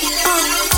oh,